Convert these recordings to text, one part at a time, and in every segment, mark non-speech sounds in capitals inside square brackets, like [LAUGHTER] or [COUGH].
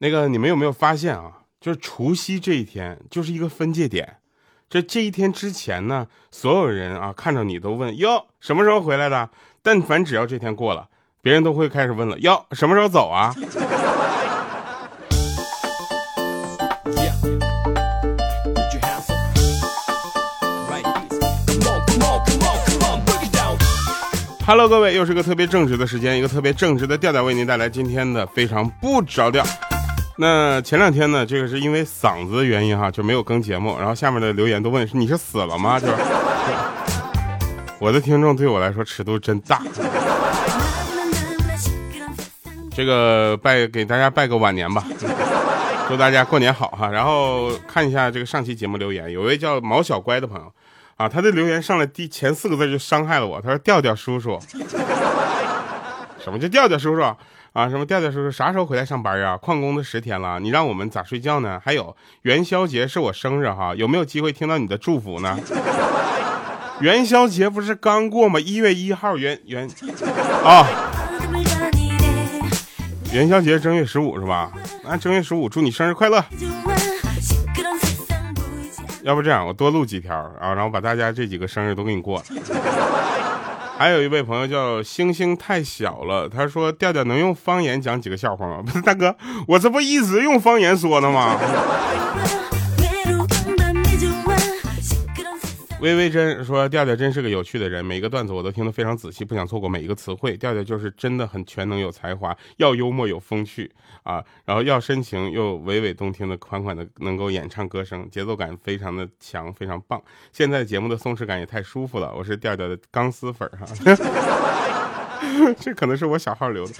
那个你们有没有发现啊？就是除夕这一天就是一个分界点。这这一天之前呢，所有人啊看着你都问哟什么时候回来的？但凡只要这天过了，别人都会开始问了哟什么时候走啊？Hello，各位，又是个特别正直的时间，一个特别正直的调调为您带来今天的非常不着调。那前两天呢，这个是因为嗓子的原因哈，就没有更节目。然后下面的留言都问是你是死了吗？[LAUGHS] 就是我的听众对我来说尺度真大。这个拜给大家拜个晚年吧，祝大家过年好哈。然后看一下这个上期节目留言，有位叫毛小乖的朋友。啊，他的留言上来第前四个字就伤害了我。他说：“调调叔叔，什么叫调调叔叔啊？什么调调叔叔啥时候回来上班啊？旷工都十天了，你让我们咋睡觉呢？还有元宵节是我生日哈，有没有机会听到你的祝福呢？[LAUGHS] 元宵节不是刚过吗？一月一号元元啊，元宵节正月十五是吧？那正月十五祝你生日快乐。”要不这样，我多录几条啊，然后把大家这几个生日都给你过了。还有一位朋友叫星星太小了，他说调调能用方言讲几个笑话吗？不是大哥，我这不一直用方言说呢吗？微微真说：“调调真是个有趣的人，每一个段子我都听得非常仔细，不想错过每一个词汇。调调就是真的很全能，有才华，要幽默有风趣啊，然后要深情又娓娓动听的款款的能够演唱歌声，节奏感非常的强，非常棒。现在节目的松弛感也太舒服了，我是调调的钢丝粉哈，[LAUGHS] 这可能是我小号留的。”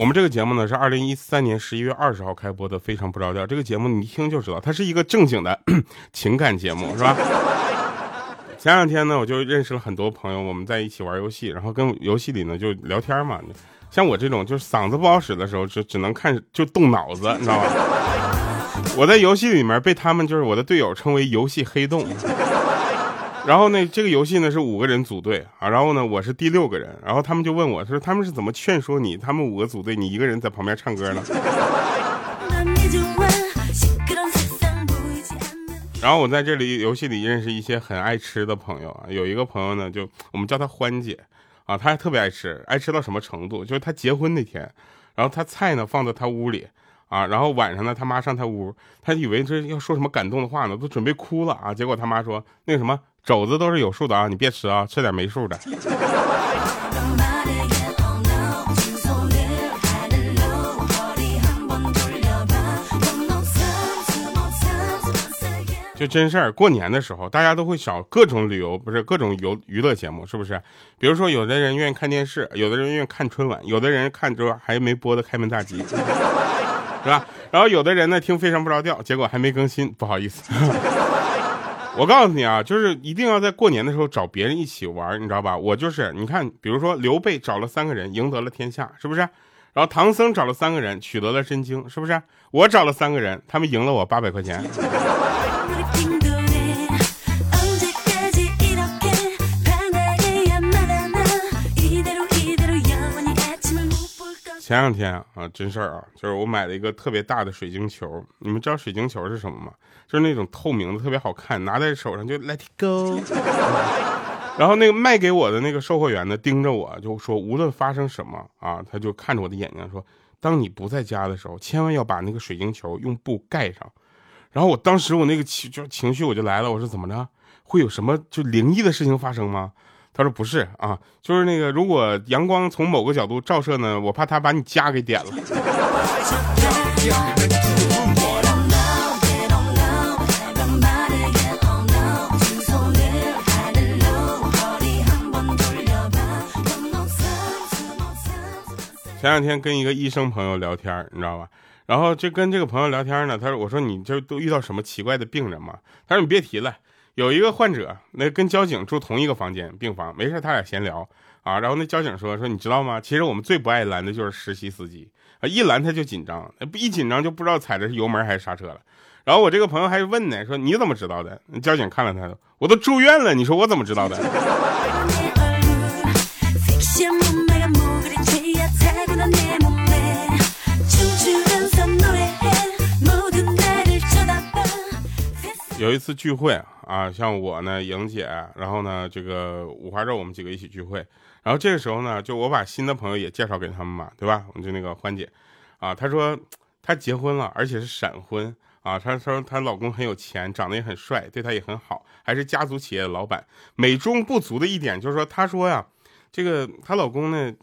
我们这个节目呢是二零一三年十一月二十号开播的，非常不着调。这个节目你一听就知道，它是一个正经的 [COUGHS] 情感节目，是吧？[LAUGHS] 前两天呢，我就认识了很多朋友，我们在一起玩游戏，然后跟游戏里呢就聊天嘛。像我这种就是嗓子不好使的时候，就只能看就动脑子，你知道吧？我在游戏里面被他们就是我的队友称为游戏黑洞。然后呢，这个游戏呢是五个人组队啊，然后呢我是第六个人，然后他们就问我说他们是怎么劝说你，他们五个组队，你一个人在旁边唱歌呢？然后我在这里游戏里认识一些很爱吃的朋友啊，有一个朋友呢就我们叫她欢姐啊，她还特别爱吃，爱吃到什么程度？就是她结婚那天，然后她菜呢放在她屋里啊，然后晚上呢他妈上她屋，她以为这要说什么感动的话呢，都准备哭了啊，结果他妈说那个什么。肘子都是有数的啊，你别吃啊，吃点没数的。就真事儿，过年的时候，大家都会找各种旅游，不是各种游娱乐节目，是不是？比如说，有的人愿意看电视，有的人愿意看春晚，有的人看着还没播的开门大吉，是吧？然后有的人呢听非常不着调，结果还没更新，不好意思。我告诉你啊，就是一定要在过年的时候找别人一起玩，你知道吧？我就是，你看，比如说刘备找了三个人，赢得了天下，是不是？然后唐僧找了三个人，取得了真经，是不是？我找了三个人，他们赢了我八百块钱。前两天啊，真事儿啊，就是我买了一个特别大的水晶球。你们知道水晶球是什么吗？就是那种透明的，特别好看，拿在手上就 Let it go。[LAUGHS] 然后那个卖给我的那个售货员呢，盯着我就说，无论发生什么啊，他就看着我的眼睛说，当你不在家的时候，千万要把那个水晶球用布盖上。然后我当时我那个情就情绪我就来了，我说怎么着？会有什么就灵异的事情发生吗？他说不是啊，就是那个，如果阳光从某个角度照射呢，我怕他把你家给点了。前两天跟一个医生朋友聊天，你知道吧？然后就跟这个朋友聊天呢，他说：“我说你这都遇到什么奇怪的病人吗？”他说：“你别提了。”有一个患者，那跟交警住同一个房间病房，没事他俩闲聊啊。然后那交警说说，你知道吗？其实我们最不爱拦的就是实习司机啊，一拦他就紧张，一紧张就不知道踩的是油门还是刹车了。然后我这个朋友还问呢，说你怎么知道的？交警看了他，我都住院了，你说我怎么知道的？有一次聚会啊，像我呢，莹姐，然后呢，这个五花肉，我们几个一起聚会。然后这个时候呢，就我把新的朋友也介绍给他们嘛，对吧？我们就那个欢姐，啊，她说她结婚了，而且是闪婚啊。她说她老公很有钱，长得也很帅，对她也很好，还是家族企业的老板。美中不足的一点就是说，她说呀，这个她老公呢，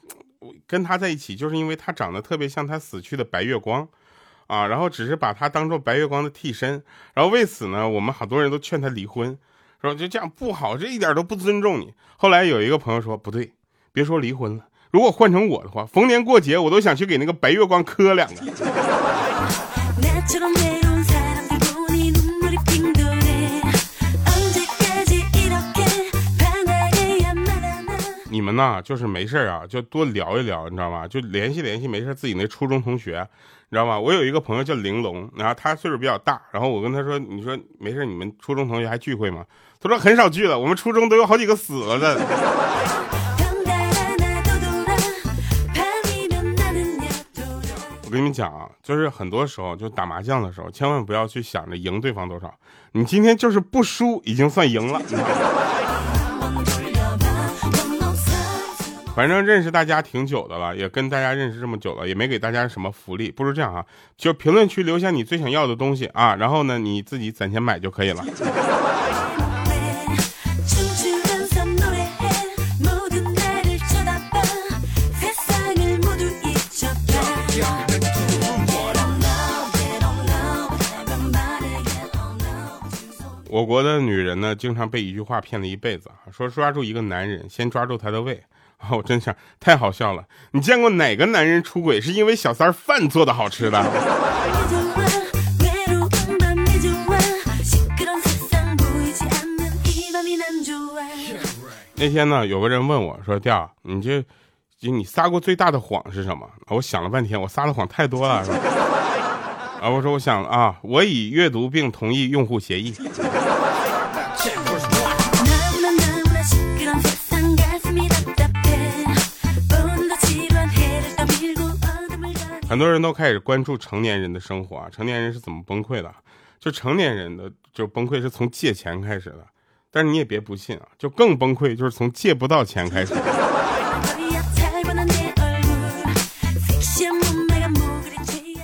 跟她在一起就是因为她长得特别像她死去的白月光。啊，然后只是把他当做白月光的替身，然后为此呢，我们好多人都劝他离婚，说就这样不好，这一点都不尊重你。后来有一个朋友说不对，别说离婚了，如果换成我的话，逢年过节我都想去给那个白月光磕两个。[LAUGHS] 们呐，就是没事啊，就多聊一聊，你知道吗？就联系联系，没事自己那初中同学，你知道吗？我有一个朋友叫玲珑，然后他岁数比较大，然后我跟他说，你说没事，你们初中同学还聚会吗？他说很少聚了，我们初中都有好几个死了的。[LAUGHS] 我跟你们讲啊，就是很多时候就打麻将的时候，千万不要去想着赢对方多少，你今天就是不输已经算赢了。反正认识大家挺久的了，也跟大家认识这么久了，也没给大家什么福利。不如这样啊，就评论区留下你最想要的东西啊，然后呢，你自己攒钱买就可以了。我国的女人呢，经常被一句话骗了一辈子，说抓住一个男人，先抓住他的胃。啊，[LAUGHS] 我真想太好笑了！你见过哪个男人出轨是因为小三儿饭做的好吃的？[LAUGHS] 那天呢，有个人问我说：“调，你这，你撒过最大的谎是什么？”我想了半天，我撒的谎太多了？[LAUGHS] 啊，我说我想啊，我已阅读并同意用户协议。很多人都开始关注成年人的生活啊，成年人是怎么崩溃的？就成年人的就崩溃是从借钱开始的，但是你也别不信啊，就更崩溃就是从借不到钱开始。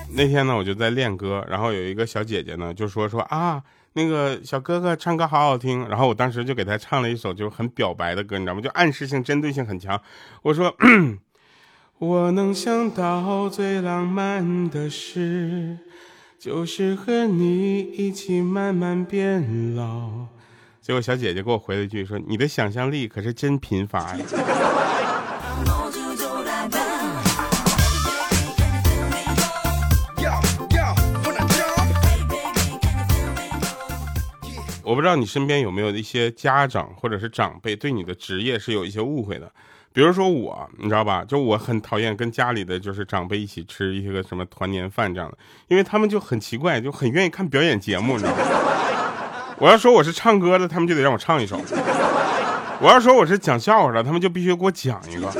那天呢，我就在练歌，然后有一个小姐姐呢就说说啊，那个小哥哥唱歌好好听，然后我当时就给他唱了一首就是很表白的歌，你知道吗？就暗示性、针对性很强。我说。我能想到最浪漫的事，就是和你一起慢慢变老。结果小姐姐给我回了一句说：“你的想象力可是真贫乏呀。”我不知道你身边有没有一些家长或者是长辈对你的职业是有一些误会的。比如说我，你知道吧？就我很讨厌跟家里的就是长辈一起吃一些个什么团年饭这样的，因为他们就很奇怪，就很愿意看表演节目，你知道吗？我要说我是唱歌的，他们就得让我唱一首；我要说我是讲笑话的，他们就必须给我讲一个。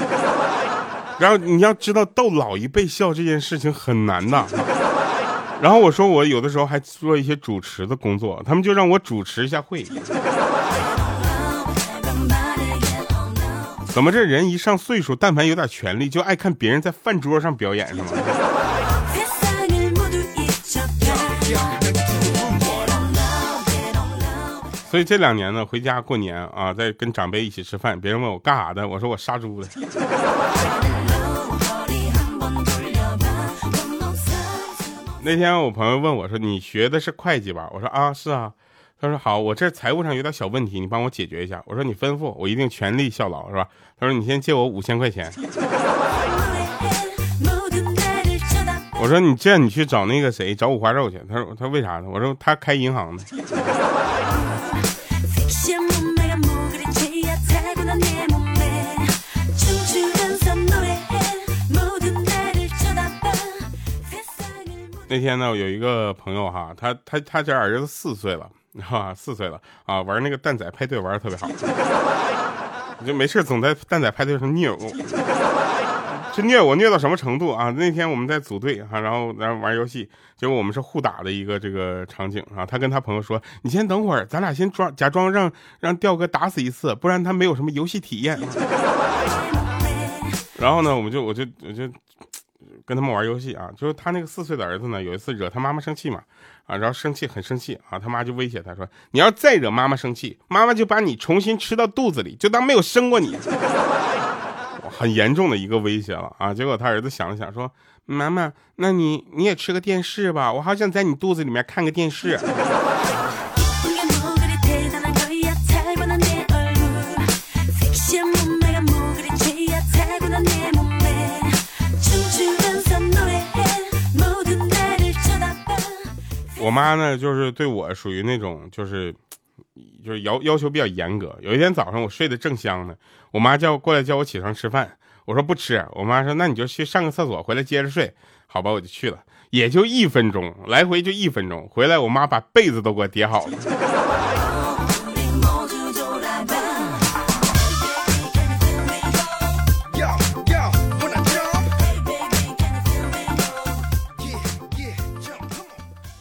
然后你要知道，逗老一辈笑这件事情很难的。然后我说我有的时候还做一些主持的工作，他们就让我主持一下会。怎么这人一上岁数，但凡有点权利，就爱看别人在饭桌上表演，是吗？所以这两年呢，回家过年啊，在跟长辈一起吃饭，别人问我干啥的，我说我杀猪的。那天我朋友问我说：“你学的是会计吧？”我说：“啊，是啊。”他说好，我这财务上有点小问题，你帮我解决一下。我说你吩咐，我一定全力效劳，是吧？他说你先借我五千块钱。[LAUGHS] 我说你这样，你去找那个谁，找五花肉去。他说他为啥呢？我说他开银行的。[LAUGHS] 那天呢，有一个朋友哈，他他他家儿子四岁了。[LAUGHS] 啊，四岁了啊，玩那个蛋仔派对玩的特别好，[LAUGHS] 就没事总在蛋仔派对上虐我，这虐我虐到什么程度啊？那天我们在组队哈，然后然后玩游戏，结果我们是互打的一个这个场景啊。他跟他朋友说：“你先等会儿，咱俩先装假装让让吊哥打死一次，不然他没有什么游戏体验。[LAUGHS] ”然后呢，我们就我就我就跟他们玩游戏啊，就是他那个四岁的儿子呢，有一次惹他妈妈生气嘛，啊，然后生气很生气啊，他妈就威胁他说：“你要再惹妈妈生气，妈妈就把你重新吃到肚子里，就当没有生过你。[LAUGHS] ”很严重的一个威胁了啊！结果他儿子想了想说：“妈妈，那你你也吃个电视吧，我好想在你肚子里面看个电视。”我妈呢，就是对我属于那种就是。就是要要求比较严格。有一天早上我睡得正香呢，我妈叫过来叫我起床吃饭，我说不吃。我妈说那你就去上个厕所，回来接着睡。好吧，我就去了，也就一分钟，来回就一分钟。回来我妈把被子都给我叠好了。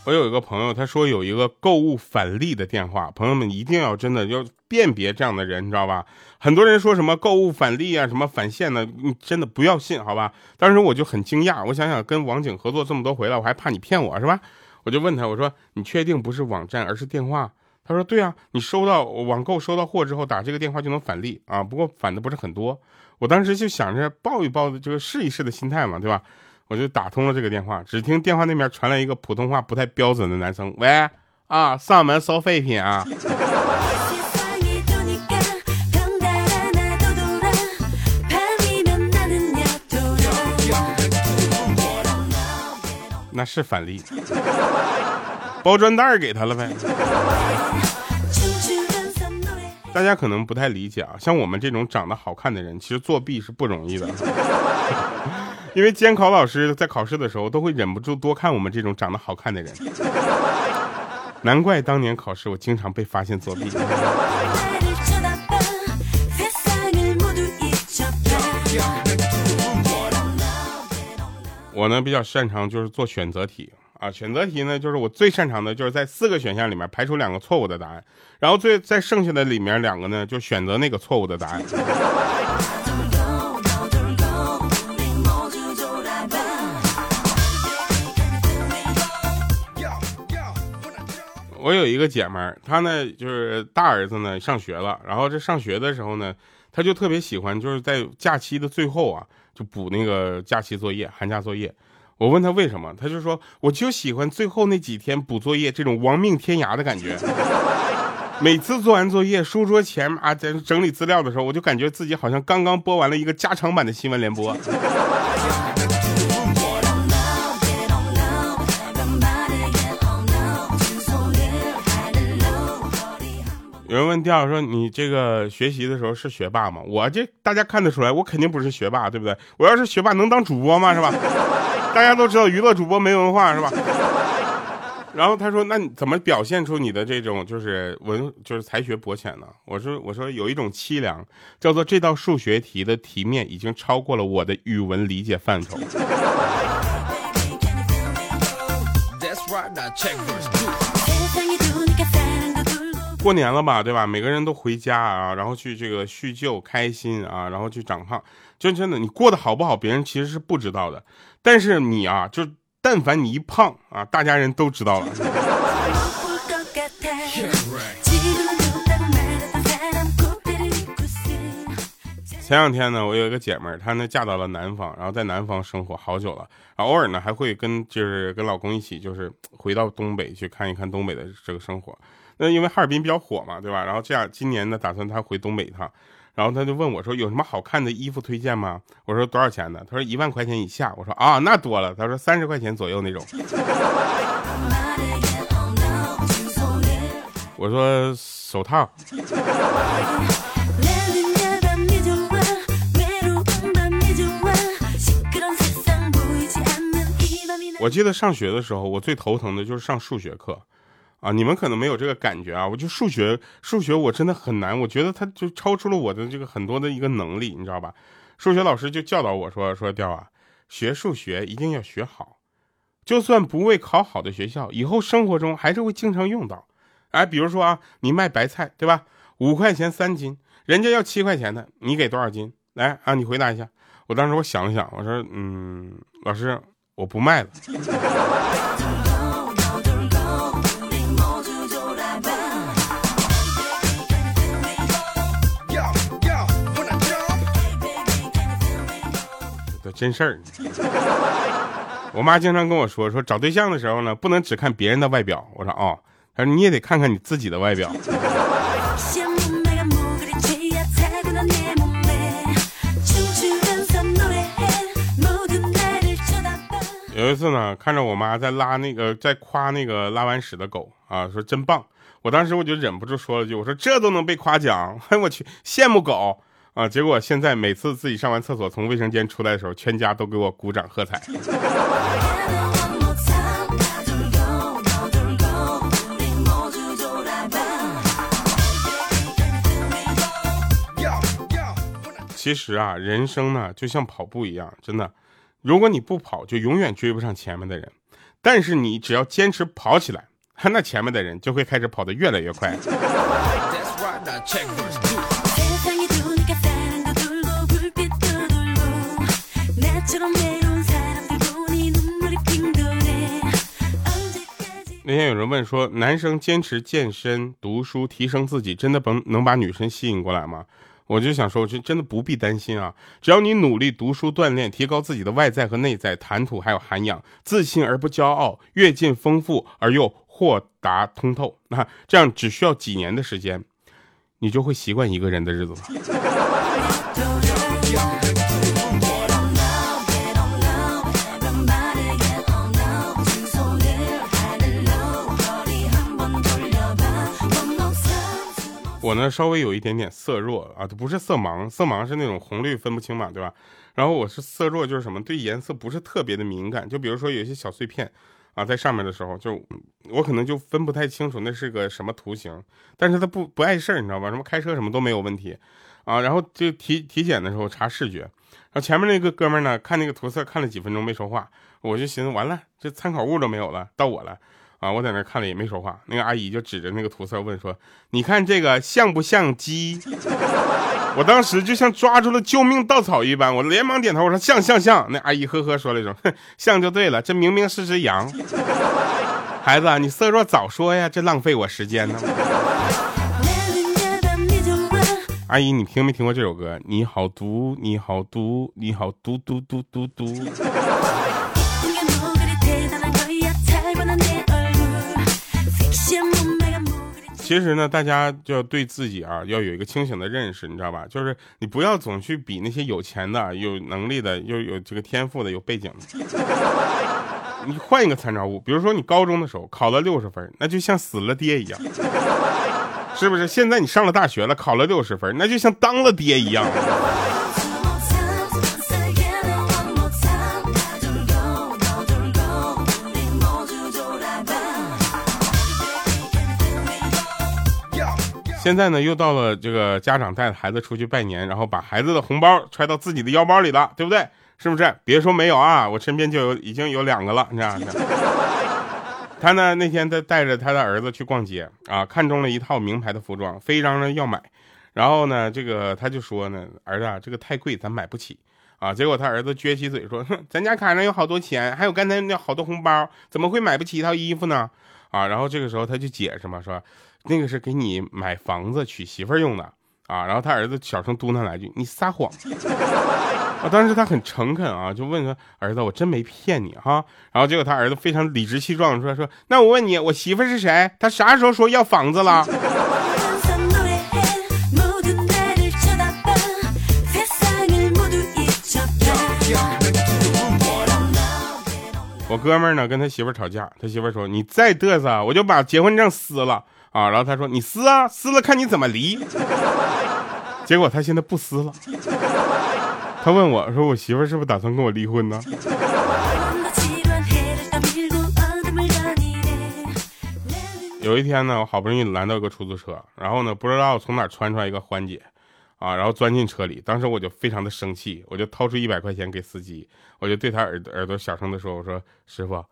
我有一个朋友，他说有一个购物返利的电话，朋友们一定要真的要辨别这样的人，你知道吧？很多人说什么购物返利啊，什么返现的，你真的不要信，好吧？当时我就很惊讶，我想想跟网警合作这么多回了，我还怕你骗我是吧？我就问他，我说你确定不是网站，而是电话？他说对啊，你收到网购收到货之后打这个电话就能返利啊，不过返的不是很多。我当时就想着抱一抱的，就是试一试的心态嘛，对吧？我就打通了这个电话，只听电话那边传来一个普通话不太标准的男生：“喂，啊，上门收废品啊。”那是返利，包装袋给他了呗。大家可能不太理解啊，像我们这种长得好看的人，其实作弊是不容易的。因为监考老师在考试的时候都会忍不住多看我们这种长得好看的人，难怪当年考试我经常被发现作弊。我呢比较擅长就是做选择题啊，选择题呢就是我最擅长的就是在四个选项里面排除两个错误的答案，然后最在剩下的里面两个呢就选择那个错误的答案。我有一个姐们儿，她呢就是大儿子呢上学了，然后这上学的时候呢，她就特别喜欢就是在假期的最后啊，就补那个假期作业、寒假作业。我问她为什么，她就说我就喜欢最后那几天补作业这种亡命天涯的感觉。[LAUGHS] 每次做完作业，书桌前啊在整理资料的时候，我就感觉自己好像刚刚播完了一个加长版的新闻联播。有人问第二说：“你这个学习的时候是学霸吗？”我这大家看得出来，我肯定不是学霸，对不对？我要是学霸，能当主播吗？是吧？[LAUGHS] 大家都知道娱乐主播没文化，是吧？[LAUGHS] 然后他说：“那你怎么表现出你的这种就是文就是才学博浅呢？”我说：“我说有一种凄凉，叫做这道数学题的题面已经超过了我的语文理解范畴。”过年了吧，对吧？每个人都回家啊，然后去这个叙旧，开心啊，然后去长胖。就真的，你过得好不好，别人其实是不知道的。但是你啊，就但凡你一胖啊，大家人都知道了。前两天呢，我有一个姐妹儿，她呢嫁到了南方，然后在南方生活好久了，偶尔呢还会跟就是跟老公一起，就是回到东北去看一看东北的这个生活。那因为哈尔滨比较火嘛，对吧？然后这样今年呢，打算他回东北一趟，然后他就问我说：“有什么好看的衣服推荐吗？”我说：“多少钱的？”他说：“一万块钱以下。”我说：“啊，那多了。”他说：“三十块钱左右那种。”我说：“手套。”我记得上学的时候，我最头疼的就是上数学课。啊，你们可能没有这个感觉啊，我就数学，数学我真的很难，我觉得它就超出了我的这个很多的一个能力，你知道吧？数学老师就教导我说：“说调啊，学数学一定要学好，就算不为考好的学校，以后生活中还是会经常用到。哎，比如说啊，你卖白菜对吧？五块钱三斤，人家要七块钱的，你给多少斤？来啊，你回答一下。我当时我想了想，我说，嗯，老师，我不卖了。[LAUGHS] ”真事儿，[LAUGHS] 我妈经常跟我说说找对象的时候呢，不能只看别人的外表。我说哦，她说你也得看看你自己的外表。有一次呢，看着我妈在拉那个在夸那个拉完屎的狗啊，说真棒。我当时我就忍不住说了句，我说这都能被夸奖，哎我去羡慕狗。啊！结果现在每次自己上完厕所从卫生间出来的时候，全家都给我鼓掌喝彩。其实啊，人生呢就像跑步一样，真的，如果你不跑，就永远追不上前面的人；但是你只要坚持跑起来，[LAUGHS] 那前面的人就会开始跑得越来越快。那天有人问说，男生坚持健身、读书、提升自己，真的能能把女生吸引过来吗？我就想说，我真的不必担心啊，只要你努力读书、锻炼，提高自己的外在和内在谈吐还有涵养，自信而不骄傲，阅尽丰富而又豁达通透，那这样只需要几年的时间，你就会习惯一个人的日子了。我呢稍微有一点点色弱啊，不是色盲，色盲是那种红绿分不清嘛，对吧？然后我是色弱，就是什么对颜色不是特别的敏感，就比如说有些小碎片啊在上面的时候，就我可能就分不太清楚那是个什么图形，但是它不不碍事儿，你知道吧？什么开车什么都没有问题啊。然后就体体检的时候查视觉，然后前面那个哥们儿呢看那个图册看了几分钟没说话，我就寻思完了，这参考物都没有了，到我了。啊，我在那看了也没说话，那个阿姨就指着那个图册问说：“你看这个像不像鸡？” [LAUGHS] 我当时就像抓住了救命稻草一般，我连忙点头，我说：“像像像。”那阿姨呵呵说了一声：“，像就对了，这明明是只羊。”孩子，你色弱早说呀，这浪费我时间呢。阿姨，你听没听过这首歌？你好毒，你好毒，你好毒毒毒毒毒。其实呢，大家就要对自己啊，要有一个清醒的认识，你知道吧？就是你不要总去比那些有钱的、有能力的、又有这个天赋的、有背景的。你换一个参照物，比如说你高中的时候考了六十分，那就像死了爹一样，是不是？现在你上了大学了，考了六十分，那就像当了爹一样。现在呢，又到了这个家长带着孩子出去拜年，然后把孩子的红包揣到自己的腰包里了，对不对？是不是？别说没有啊，[LAUGHS] 我身边就有已经有两个了，这样的。他呢那天他带着他的儿子去逛街啊，看中了一套名牌的服装，非嚷嚷要买。然后呢，这个他就说呢，儿子，这个太贵，咱买不起啊。结果他儿子撅起嘴说，哼，咱家卡上有好多钱，还有刚才那好多红包，怎么会买不起一套衣服呢？啊，然后这个时候他就解释嘛，说。那个是给你买房子娶媳妇用的啊，然后他儿子小声嘟囔来句：“你撒谎。”啊，当时他很诚恳啊，就问说：“儿子，我真没骗你哈。”然后结果他儿子非常理直气壮说：“说那我问你，我媳妇是谁？他啥时候说要房子了？”我哥们儿呢跟他媳妇吵架，他媳妇说：“你再嘚瑟，我就把结婚证撕了。”啊，然后他说你撕啊，撕了看你怎么离。结果他现在不撕了。他问我说，我媳妇是不是打算跟我离婚呢？有一天呢，我好不容易拦到一个出租车，然后呢，不知道从哪窜出来一个欢姐，啊，然后钻进车里，当时我就非常的生气，我就掏出一百块钱给司机，我就对他耳耳朵小声的说：“我说师傅，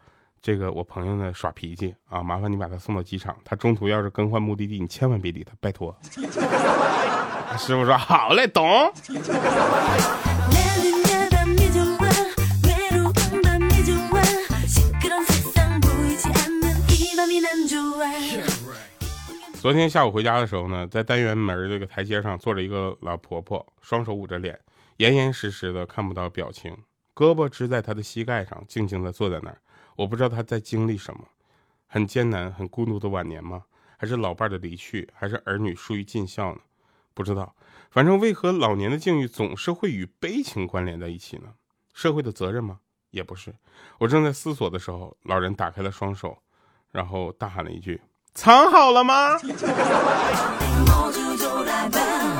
这个我朋友呢耍脾气啊，麻烦你把他送到机场，他中途要是更换目的地，你千万别理他，拜托。[LAUGHS] ”师傅说：“好嘞，懂。”昨天下午回家的时候呢，在单元门这个台阶上坐着一个老婆婆，双手捂着脸，严严实实的看不到表情，胳膊支在她的膝盖上，静静的坐在那儿。我不知道他在经历什么，很艰难、很孤独的晚年吗？还是老伴的离去？还是儿女疏于尽孝呢？不知道。反正为何老年的境遇总是会与悲情关联在一起呢？社会的责任吗？也不是。我正在思索的时候，老人打开了双手，然后大喊了一句。藏好了吗？[LAUGHS]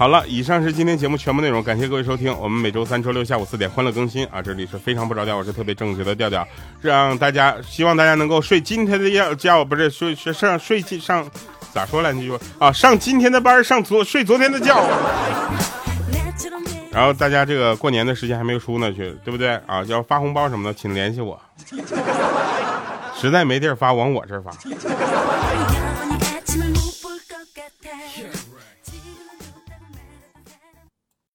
好了，以上是今天节目全部内容，感谢各位收听。我们每周三、周六下午四点欢乐更新啊！这里是非常不着调，我是特别正直的调调，让大家希望大家能够睡今天的觉，觉不是睡睡上睡上咋说来？你就啊，上今天的班，上昨睡昨天的觉。然后大家这个过年的时间还没有出呢，去对不对啊？要发红包什么的，请联系我。实在没地儿发，往我这儿发。